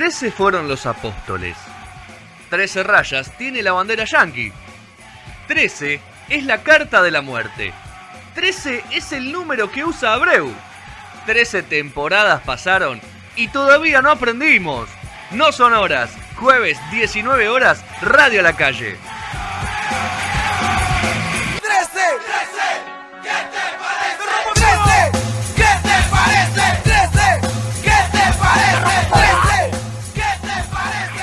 Trece fueron los apóstoles. Trece rayas tiene la bandera yankee. Trece es la carta de la muerte. Trece es el número que usa Abreu. Trece temporadas pasaron y todavía no aprendimos. No son horas. Jueves 19 horas, Radio a la calle.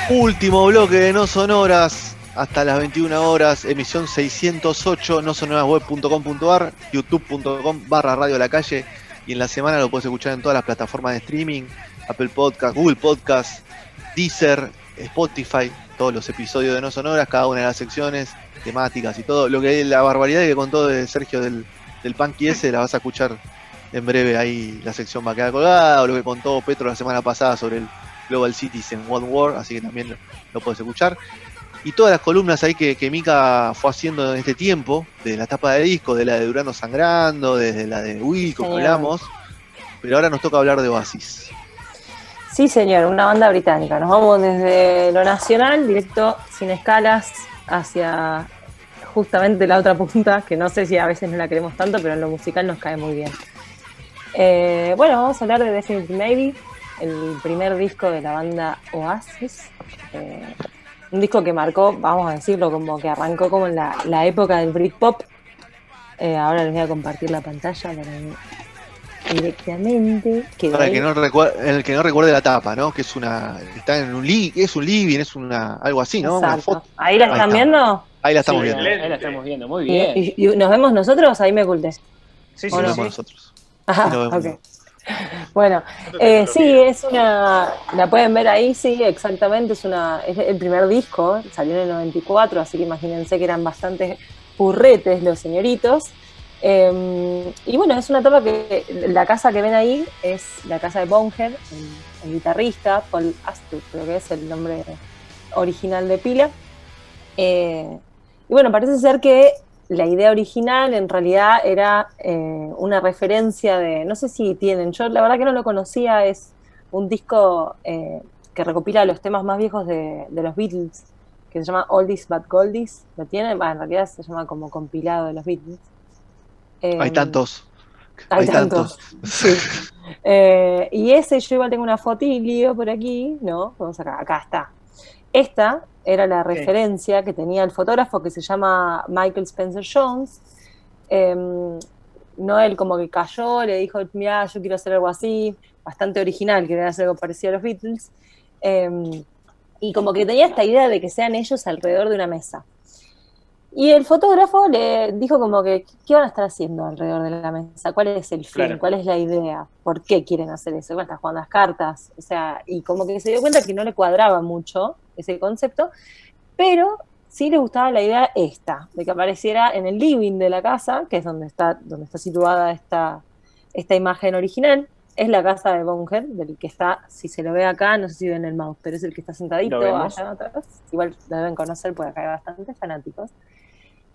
Último bloque de No Sonoras hasta las 21 horas, emisión 608, no sonorasweb.com.ar, youtube.com barra radio la calle y en la semana lo puedes escuchar en todas las plataformas de streaming, Apple Podcast, Google Podcast, Deezer, Spotify, todos los episodios de No Sonoras, cada una de las secciones, temáticas y todo. Lo que la barbaridad que contó de Sergio del, del Punky ese la vas a escuchar en breve ahí la sección va a quedar colgada, o lo que contó Petro la semana pasada sobre el Global Cities en One World, así que también lo, lo puedes escuchar. Y todas las columnas ahí que, que Mika fue haciendo en este tiempo, de la tapa de disco, de la de Durano Sangrando, desde la de como Señor. hablamos, pero ahora nos toca hablar de Oasis. Sí, señor, una banda británica. Nos vamos desde lo nacional, directo, sin escalas, hacia justamente la otra punta, que no sé si a veces no la queremos tanto, pero en lo musical nos cae muy bien. Eh, bueno, vamos a hablar de Definitely Maybe, el primer disco de la banda Oasis. Eh, un disco que marcó, vamos a decirlo, como que arrancó como en la, la época del Britpop. Eh, ahora les voy a compartir la pantalla para directamente. que Para el que no recuerde, el que no recuerde la tapa, ¿no? Que es una, está en un li, es un living, es una, algo así, ¿no? Una Exacto. foto. Ahí la Ahí están está. viendo. Ahí la estamos Sí, viendo. Ahí la estamos viendo, muy bien. y- y nos vemos nosotros, ahí me oculté. Sí, sí, Nos vemos nosotros. Ajá, Nos vemos. Bueno, eh, sí, es una. La pueden ver ahí, sí, exactamente. Es una es el primer disco, salió en el 94, así que imagínense que eran bastantes purretes los señoritos. Eh, y bueno, es una etapa que la casa que ven ahí es la casa de Bonhead, el, el guitarrista, Paul Astor, creo que es el nombre original de pila. Eh, y bueno, parece ser que la idea original en realidad era eh, una referencia de, no sé si tienen, yo la verdad que no lo conocía, es un disco eh, que recopila los temas más viejos de, de los Beatles, que se llama Oldies But Goldies, ¿lo tienen? Bueno, en realidad se llama como compilado de los Beatles. Eh, Hay tantos. hay Hay tantos. Sí. Eh, y ese yo igual tengo una fotilio por aquí, ¿no? Vamos acá, acá está. Esta era la referencia que tenía el fotógrafo que se llama Michael Spencer Jones. Eh, Noel como que cayó, le dijo, mira, yo quiero hacer algo así, bastante original, quería hacer algo parecido a los Beatles. Eh, y como que tenía esta idea de que sean ellos alrededor de una mesa. Y el fotógrafo le dijo como que, ¿qué van a estar haciendo alrededor de la mesa? ¿Cuál es el fin? Claro. ¿Cuál es la idea? ¿Por qué quieren hacer eso? Bueno, están jugando las cartas. O sea, y como que se dio cuenta que no le cuadraba mucho ese concepto, pero sí le gustaba la idea esta, de que apareciera en el living de la casa, que es donde está, donde está situada esta, esta imagen original. Es la casa de Bonhead, del que está, si se lo ve acá, no sé si ven el mouse, pero es el que está sentadito allá atrás. Igual lo deben conocer porque acá hay bastantes fanáticos.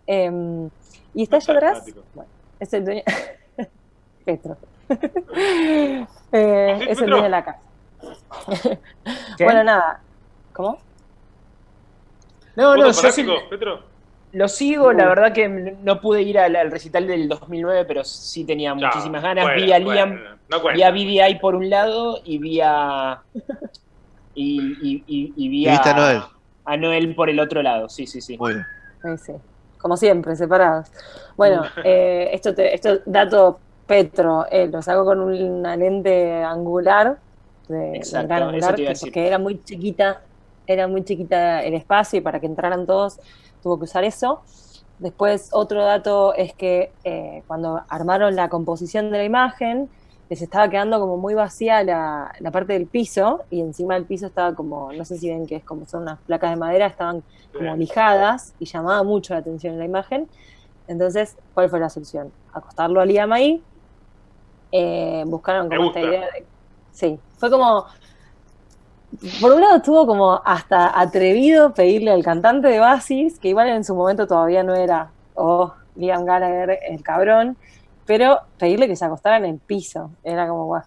Em, y está allá atrás, Fanático. bueno, es el dueño, Petro. Eh, es el dueño de la casa. ¿Qué? Bueno, nada. ¿Cómo? No, no, ¿Vos sos yo sí Petro? lo sigo, la verdad que no pude ir al, al recital del 2009, pero sí tenía No, muchísimas ganas. bueno, vi a Liam, bueno, no cuenta. vi a BDI por un lado y vi a. Y, y, y, y vi a Noel. a Noel por el otro lado, sí, sí, sí. Muy bien. Sí, sí. Como siempre, separados. Bueno, eh, esto, te, esto dato Petro, eh, lo sacó con una lente angular, de Exacto, la angular, que- porque era muy chiquita, era muy chiquita el espacio y para que entraran todos tuvo que usar eso. Después, otro dato es que eh, cuando armaron la composición de la imagen, les estaba quedando como muy vacía la, la parte del piso y encima del piso estaba como, no sé si ven que es como son unas placas de madera, estaban como lijadas y llamaba mucho la atención en la imagen. Entonces, ¿cuál fue la solución? Acostarlo a Liam ahí. Eh, buscaron como esta idea de. Sí, fue como. Por un lado estuvo como hasta atrevido pedirle al cantante de Basis, que igual en su momento todavía no era, oh, Liam Gallagher, el cabrón, pero pedirle que se acostara en el piso. Era como, guau.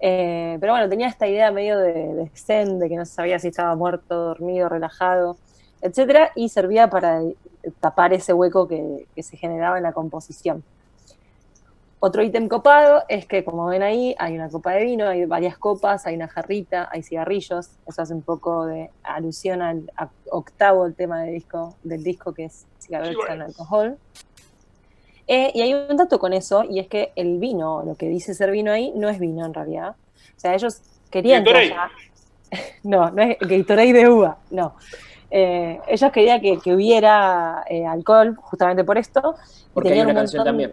Eh, pero bueno, tenía esta idea medio de, de zen, de que no sabía si estaba muerto, dormido, relajado, etcétera, y servía para tapar ese hueco que, que se generaba en la composición. Otro ítem copado es que, como ven ahí, hay una copa de vino, hay varias copas, hay una jarrita, hay cigarrillos. Eso hace un poco de alusión al octavo el tema del disco, del disco que es cigarrillos and alcohol. Eh, y hay un dato con eso, y es que el vino, lo que dice ser vino ahí, no es vino en realidad. O sea, ellos querían que haya- No, no es Gatorade de uva, no. Eh, ellos querían que, que hubiera eh, alcohol justamente por esto. Porque hay tenían una un canción montón- también.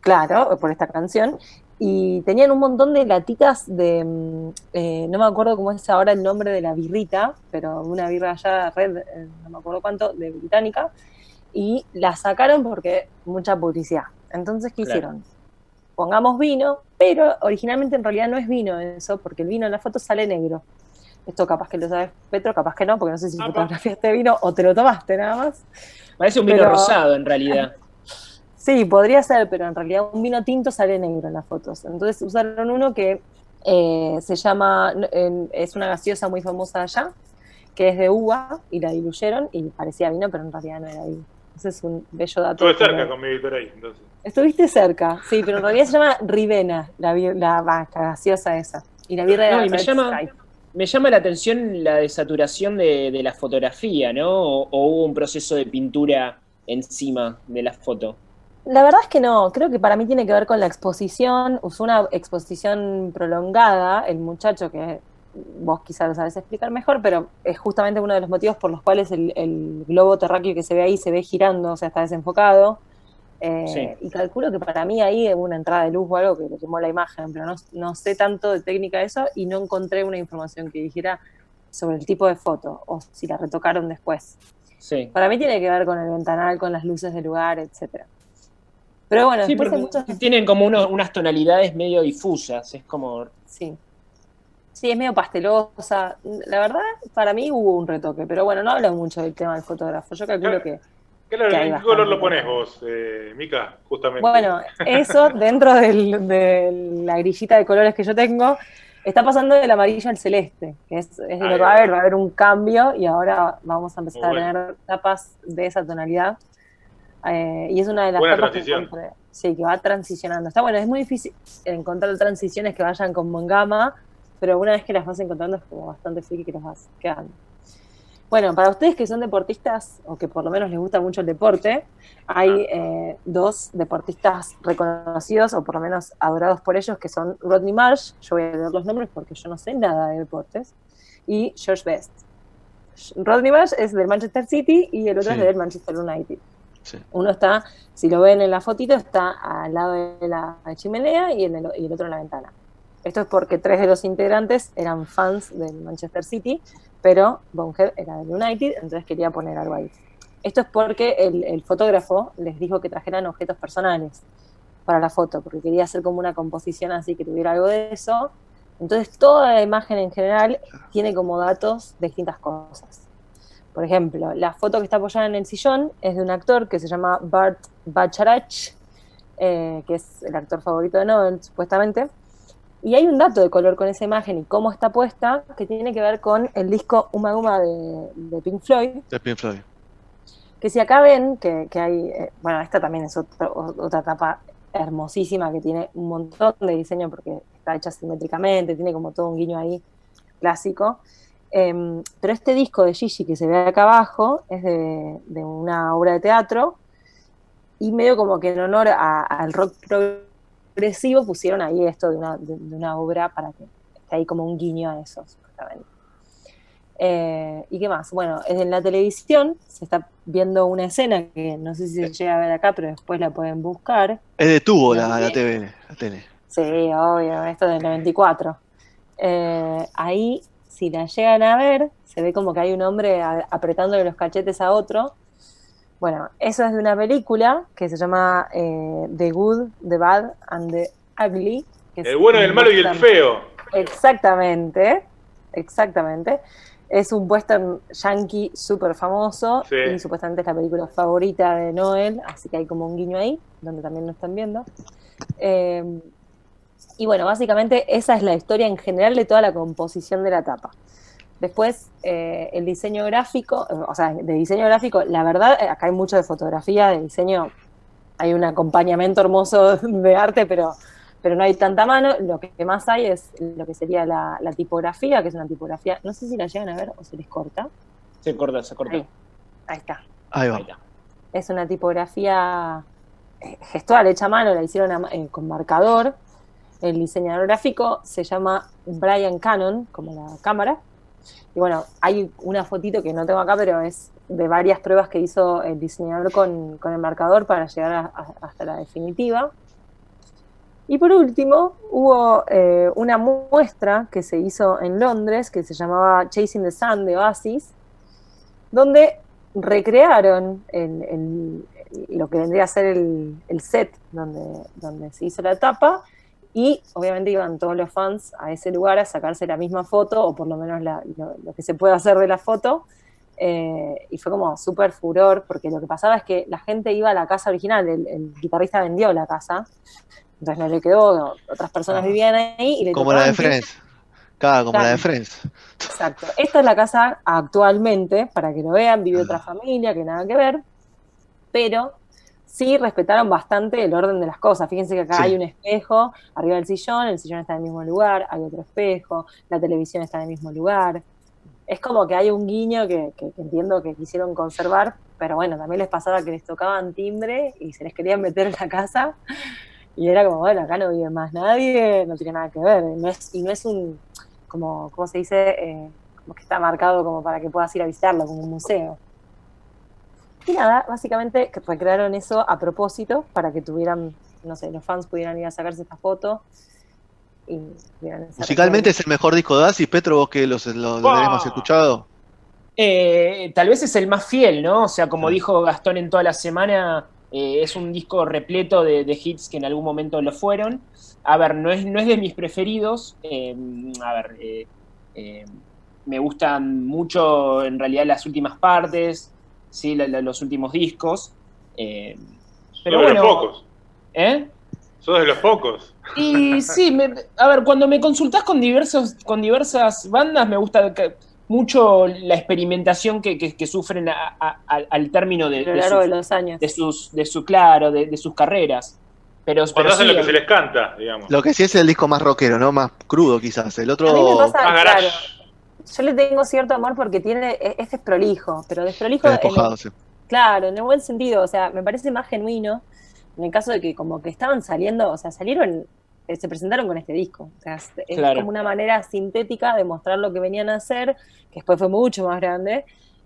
Claro, por esta canción. Y tenían un montón de latitas de. mm, eh, no me acuerdo cómo es ahora el nombre de la birrita, pero una birra allá, red, eh, no me acuerdo cuánto, de británica. Y la sacaron porque mucha publicidad. Entonces, ¿qué Claro. hicieron? Pongamos vino, pero originalmente en realidad no es vino eso, porque el vino en la foto sale negro. Esto capaz que lo sabes, Petro, capaz que no, porque no sé si Apa. fotografiaste vino o te lo tomaste nada más. Parece un vino Pero- rosado en realidad. Sí, podría ser, pero en realidad un vino tinto sale negro en las fotos. Entonces usaron uno que eh, se llama, es una gaseosa muy famosa allá, que es de uva, y la diluyeron y parecía vino, pero en realidad no era vino. Ese es un bello dato. Estuve cerca que- con mi Gatorade, entonces. Estuviste cerca, sí, pero en realidad se llama Rivena, la, la, va, la gaseosa esa. Y la birra No, era y me llama-. Me llama la atención la desaturación de, de la fotografía, ¿no? O, o hubo un proceso de pintura encima de la foto. La verdad es que no, creo que para mí tiene que ver con la exposición, usó una exposición prolongada, el muchacho que vos quizás lo sabes explicar mejor, pero es justamente uno de los motivos por los cuales el, el globo terráqueo que se ve ahí se ve girando, o sea, está desenfocado. Eh, Sí. Y calculo que para mí ahí hubo una entrada de luz o algo que le quemó la imagen, pero no, no sé tanto de técnica eso y no encontré una información que dijera sobre el tipo de foto o si la retocaron después. Sí. Para mí tiene que ver con el ventanal, con las luces del lugar, etcétera. Pero bueno, Sí, porque muchos... tienen como uno- unas tonalidades medio difusas. Es como. Sí. Sí, es medio pastelosa. La verdad, para mí hubo un retoque, pero bueno, no hablo mucho del tema del fotógrafo. Yo calculo que, ¿Qué, color- Que hay ¿En qué color lo pones vos, eh, Mica? Justamente. bueno, eso dentro del- de la grillita de colores que yo tengo, está pasando del amarillo al celeste, que es, es lo que va a haber, va a haber un cambio y ahora vamos a empezar a tener tapas de esa tonalidad. Eh, y es una de las Buena tapas transición. Sí, que va transicionando. Está bueno, es muy difícil encontrar transiciones que vayan como en gama, pero una vez que las vas encontrando es como bastante friki que las vas quedando. Bueno, para ustedes que son deportistas o que por lo menos les gusta mucho el deporte, hay eh, dos deportistas reconocidos o por lo menos adorados por ellos que son Rodney Marsh, yo voy a leer los nombres porque yo no sé nada de deportes, y George Best. Rodney Marsh es del Manchester City y el otro Sí. es del Manchester United. Sí. Uno está, si lo ven en la fotito, está al lado de la chimenea y, en el, y el otro en la ventana. Esto es porque tres de los integrantes eran fans del Manchester City, pero Bonehead era del United, entonces quería poner algo ahí. Esto es porque el, fotógrafo les dijo que trajeran objetos personales para la foto, porque quería hacer como una composición así que tuviera algo de eso. Entonces toda la imagen en general tiene como datos de distintas cosas. Por ejemplo, la foto que está apoyada en el sillón es de un actor que se llama Bart Bacharach, eh, que es el actor favorito de Noel, supuestamente. Y hay un dato de color con esa imagen y cómo está puesta que tiene que ver con el disco Uma Uma de, de Pink Floyd, De Pink Floyd. que si acá ven que, que hay, eh, bueno, esta también es otro- otra tapa hermosísima que tiene un montón de diseño porque está hecha simétricamente, tiene como todo un guiño ahí clásico. Em, pero este disco de Gigi que se ve acá abajo es de, de una obra de teatro y medio como que en honor al rock progresivo pusieron ahí esto de una, de- de una obra para que esté ahí como un guiño a eso, supuestamente. Eh, ¿Y qué más? Bueno, en la televisión se está viendo una escena que no sé si se llega a ver acá, pero después la pueden buscar. Es de tubo la, la TV, la tele. Sí, obvio, esto del 94. Eh, ahí, si la llegan a ver, se ve como que hay un hombre apretándole los cachetes a otro. Bueno, eso es de una película que se llama eh, The Good, The Bad and The Ugly. El bueno, el malo y el feo. Exactamente, exactamente. Es un western yankee súper famoso Sí. y supuestamente es la película favorita de Noel, así que hay como un guiño ahí, donde también lo están viendo. Eh, Y bueno, básicamente esa es la historia en general de toda la composición de la tapa. Después, eh, el diseño gráfico, o sea, de diseño gráfico, la verdad, eh, acá hay mucho de fotografía, de diseño, hay un acompañamiento hermoso de arte, pero, pero no hay tanta mano. Lo que más hay es lo que sería la, la tipografía, que es una tipografía, no sé si la llegan a ver o se les corta. Se corta, se corta. Ahí, ahí está. Ahí va. Ahí está. Es una tipografía eh, gestual hecha a mano, la hicieron a eh, con marcador. El diseñador gráfico se llama Brian Cannon, como la cámara. Y bueno, hay una fotito que no tengo acá, pero es de varias pruebas que hizo el diseñador con, con el marcador para llegar hasta la definitiva. Y por último, hubo eh, una muestra que se hizo en Londres que se llamaba Chasing the Sun de Oasis, donde recrearon lo que vendría a ser el, el set donde, donde se hizo la tapa y obviamente iban todos los fans a ese lugar a sacarse la misma foto o por lo menos la- lo, lo que se puede hacer de la foto eh, y fue como súper furor porque lo que pasaba es que la gente iba a la casa original, el, el guitarrista vendió la casa, entonces no le quedó, otras personas Ah. vivían ahí y le Como la de Friends. Claro, como la de. Friends. Exacto. Esta es la casa actualmente, para que lo vean, vive Ah. otra familia, que nada que ver, pero sí respetaron bastante el orden de las cosas. Fíjense que acá Sí. hay un espejo arriba del sillón, el sillón está en el mismo lugar, hay otro espejo, la televisión está en el mismo lugar. Es como que hay un guiño que, que- que entiendo que quisieron conservar, pero bueno, también les pasaba que les tocaban timbre y se les querían meter en la casa. Y era como, bueno, acá no vive más nadie, no tiene nada que ver. No es, y no es un, como, ¿cómo se dice? Eh, como que está marcado como para que puedas ir a visitarlo, como un museo. Y nada, básicamente recrearon eso a propósito para que tuvieran, no sé, los fans pudieran ir a sacarse esta foto. Y Musicalmente es el mejor disco de Oasis, Petro, vos que los, lo, lo ¡Wow! tenés más escuchado. Eh, tal vez es el más fiel, ¿no? O sea, como Sí. dijo Gastón en toda la semana, eh, es un disco repleto de, de hits que en algún momento lo fueron. A ver, no es, no es de mis preferidos. eh, a ver, eh, eh, me gustan mucho en realidad las últimas partes, ¿sí? La- la- los últimos discos. eh, pero Sos de los pocos. ¿eh? Sos de los pocos. Y sí, me- a ver, cuando me consultás con, diversos, con diversas bandas, me gusta que- mucho la experimentación que, que- que sufren a- a- al- al término de, de sus, los años. de sus, de su claro, de, de sus carreras. Pero, pero Cuando hacen sí, lo que se les canta, digamos. Lo que sí es el disco más rockero, ¿no? Más crudo quizás. El otro... A mí me pasa, Más garage. claro, yo le tengo cierto amor porque tiene, este es prolijo, pero desprolijo en el- despojado, sí. Claro, en el buen sentido, o sea, me parece más genuino en el caso de que como que estaban saliendo, o sea, salieron, eh, se presentaron con este disco. O sea, es, es Claro. como una manera sintética de mostrar lo que venían a hacer, que después fue mucho más grande.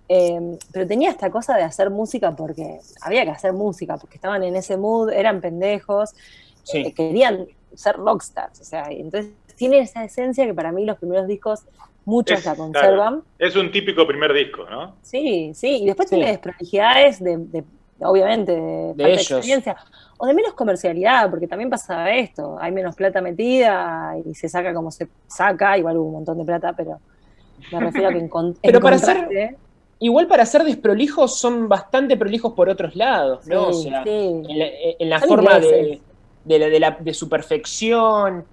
eh, pero tenía esta cosa de hacer música porque había que hacer música, porque estaban en ese mood, eran pendejos, Sí. eh, querían ser rockstars. O sea, y entonces tiene esa esencia que para mí los primeros discos muchos Es- la conservan. Es un típico primer disco, ¿no? Sí, sí, y después Sí. tiene desprolijidades de, de- obviamente, de, de ellos. experiencia, o de menos comercialidad, porque también pasaba esto, hay menos plata metida y se saca como se saca, igual hubo un montón de plata, pero me refiero a que en, Pero para hacer- contraste, Igual para ser desprolijos son bastante prolijos por otros lados, ¿no? sí, o sea, sí. en la, en la forma de, de, la- de la- de su perfección.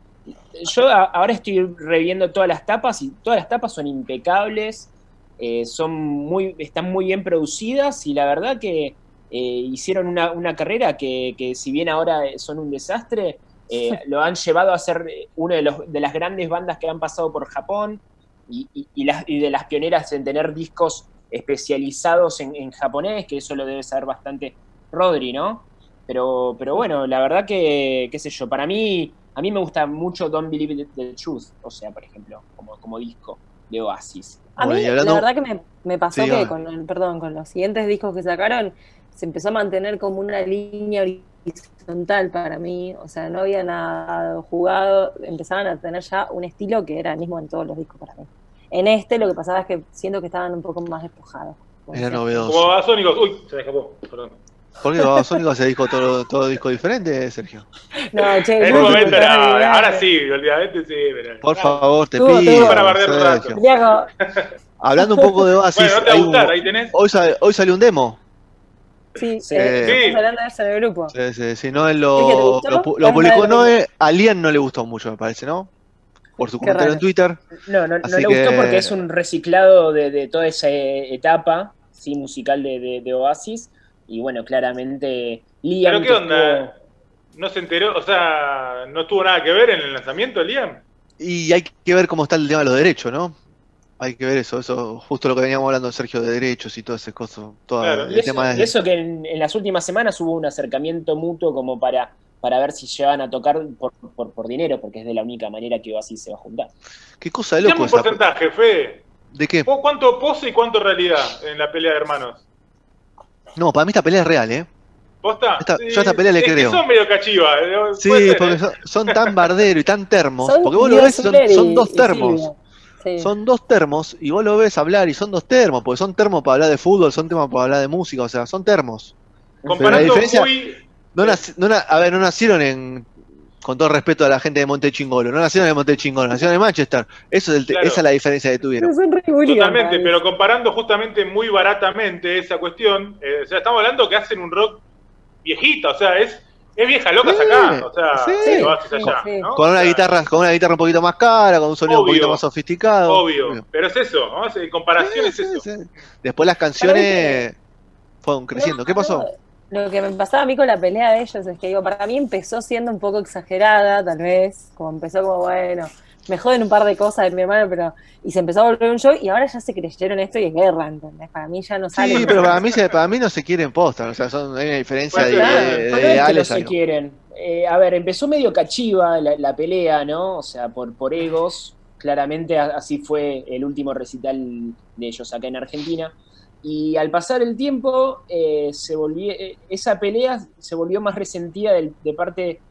Yo a- ahora estoy reviendo todas las tapas y todas las tapas son impecables, eh, son muy, están muy bien producidas y la verdad que eh, hicieron una, una carrera que, que si bien ahora son un desastre, eh, lo han llevado a ser una de, los, de las grandes bandas que han pasado por Japón y, y- y las, y de las pioneras en tener discos especializados en, en japonés, que eso lo debe saber bastante Rodri, ¿no? Pero, pero bueno, la verdad que, qué sé yo, para mí, a mí me gusta mucho Don't Believe the, the Truth, o sea, por ejemplo, como, como disco de Oasis. A mí, Bueno, y hablando- la verdad que me, me pasó Sí, que con, el- perdón, con los siguientes discos que sacaron, se empezó a mantener como una línea horizontal para mí, o sea, no había nada jugado, empezaban a tener ya un estilo que era el mismo en todos los discos para mí. En este lo que pasaba es que siento que estaban un poco más despojados. Era novedoso. Como Babasónicos. Uy, se me escapó. Perdón. ¿Por qué Babasónicos se dijo todo, todo disco diferente, Sergio? No, che, En no, un momento era. Ahora sí, olvidadamente sí. Pero, Por favor, te pido. tuvo- Para bardear un rato. Viejo, Hablando un poco de Oasis, Bueno, no te va a hay un- gustar, ahí tenés. hoy, sale- hoy salió un demo. Sí, Sí. eh, Sí. estamos hablando de eso en el grupo. Sí, sí, sí, Noel ¿Es que te lo, lo, lo Es publicó raro. Noel, a Lian no le gustó mucho, me parece, ¿no? Por su Qué comentario raro. en Twitter. No, no, no Así le gustó que- porque es un reciclado de, de toda esa eh, etapa sí, musical de, de- de Oasis. Y bueno, claramente Liam. ¿Pero qué que onda? ¿No se enteró? O sea, ¿no tuvo nada que ver en el lanzamiento, Liam? Y hay que ver cómo está el tema de los derechos, ¿no? Hay que ver eso, eso, justo lo que veníamos hablando, Sergio, de derechos y todo ese coso. Todo Claro. el Y eso, tema y de... eso que en, en las últimas semanas hubo un acercamiento mutuo como para, para ver si llegan a tocar por, por, por dinero, porque es de la única manera que Oasis se va a juntar. Qué cosa de loco un porcentaje, Fede. ¿De qué? ¿Vos ¿Cuánto pose y cuánto realidad en la pelea de hermanos? No, para mí esta pelea es real, ¿eh? ¿Posta? Esta- yo a esta pelea le es que creo. son medio cachivas. ¿eh? Sí, ser, porque ¿eh? son, son tan bardero y tan termos. Son porque vos lo ves, son, son dos termos. Sí. Son dos termos y vos lo ves hablar y son dos termos, porque son termos para hablar de fútbol, son termos para hablar de música, o sea, son termos. Comparando Pero la diferencia- muy... No nac- no a ver, no nacieron en, con todo respeto a la gente de Monte Chingolo, no nacieron en Monte Chingolo, nacieron en Manchester. Eso es el te- Claro. Esa es la diferencia que tuvieron. Totalmente, pero comparando justamente muy baratamente esa cuestión, eh, o sea, estamos hablando que hacen un rock viejito, o sea, es, es vieja loca Sí, acá, o sea, sí. lo haces allá, Sí. ¿no? Con O una sea, guitarra, con una guitarra un poquito más cara, con un sonido un poquito más sofisticado. Obvio, pero es eso, ¿no? En comparación es Sí, eso. Después las canciones fueron creciendo. ¿Qué pasó? Lo que me pasaba a mí con la pelea de ellos es que digo, para mí empezó siendo un poco exagerada, tal vez, como empezó como, bueno, me joden un par de cosas de mi hermano, pero y se empezó a volver un show y ahora ya se creyeron esto y es guerra, ¿entendés? Para mí ya no sale. Sí, pero para mí, se- para mí no se quieren postar, o sea, son, hay una diferencia de, ser. de- de No se quieren. Eh, a ver, empezó medio cachiva la, la pelea, ¿no? O sea, por, por egos. Claramente así fue el último recital de ellos acá en Argentina. Y al pasar el tiempo, eh, se volvió, eh, esa pelea se volvió más resentida de, parte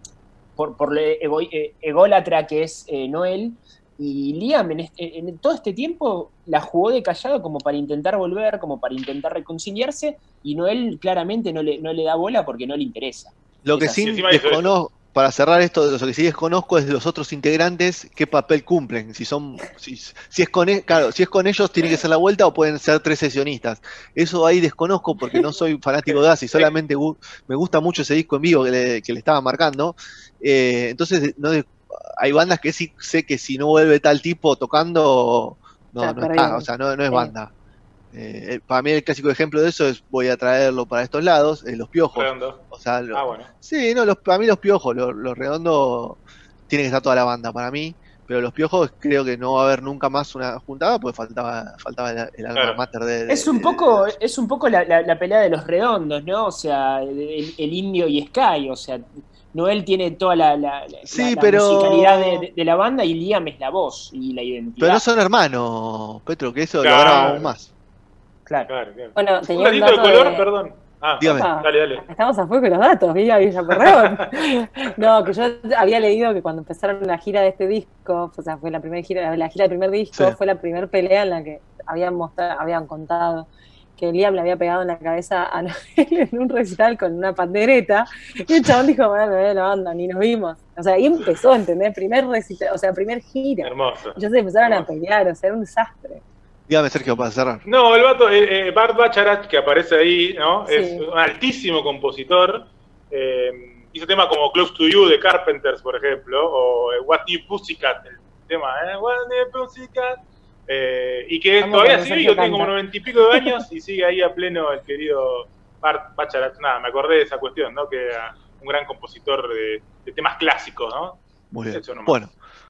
por, por ego- eh, ególatra que es eh, Noel. Y Liam en, este- en todo este tiempo la jugó de callado como para intentar volver, como para intentar reconciliarse. Y Noel claramente no le, no le da bola porque no le interesa. Lo que Es sí desconozco, para cerrar esto, lo que sí desconozco es de los otros integrantes qué papel cumplen. Si son, si, si es con e- claro, si es con ellos tiene que ser la vuelta o pueden ser tres sesionistas. Eso ahí desconozco porque no soy fanático de Asi, solamente me gusta mucho ese disco en vivo que le, que le estaba marcando. Eh, entonces no de- hay bandas que sí sé que si no vuelve tal tipo tocando, no, no está, o sea, no, no es Sí. banda. Eh, para mí el clásico ejemplo de eso es voy a traerlo para estos lados, eh, los piojos. Redondo. O sea, lo- Ah, bueno. Sí, no, los, para mí los piojos, los, los redondos, tiene que estar toda la banda para mí, pero los piojos creo que no va a haber nunca más una juntada, pues faltaba, faltaba el, el alma Claro. mater de, de- Es un poco, de- es un poco la, la- la pelea de los redondos, ¿no? O sea, el, el indio y Sky, o sea, Noel tiene toda la, la, la- Sí, la- la pero- musicalidad de, de- de la banda y Liam es la voz y la identidad. Pero no son hermanos, Petro, que eso Claro. lo aún más. Claro. Claro, claro. Bueno, Un tenía un datito de color, de- perdón. Ah, Dígame. Ah, dale, dale. Estamos a fuego con los datos, Villa Villaporreón. no, que yo había leído que cuando empezaron la gira de este disco, o sea, fue la primera gira, la gira del primer disco, Sí. fue la primera pelea en la que habían mostrado, habían contado que Liam le había pegado en la cabeza a Noel en un recital con una pandereta, y el chabón dijo, bueno, me la banda, ni nos vimos. O sea, ahí empezó, ¿entendés? Primer recital, o sea, primer gira. Hermoso. Ellos se empezaron a pelear, o sea, era un desastre. Dígame, Sergio, para cerrar. No, el vato, eh, eh, Bart Bacharach, que aparece ahí, ¿no? Sí. Es un altísimo compositor. eh, hizo temas como Close to You de Carpenters, por ejemplo, o eh, What New Pussycat, el tema, ¿eh? What New Pussycat. Eh, y que Vamos todavía sigue, Sergio yo tengo como noventa y pico de años y sigue ahí a pleno el querido Bart Bacharach. Nada, me acordé de esa cuestión, ¿no? Que era un gran compositor de, de temas clásicos, ¿no? Muy bien. Bueno,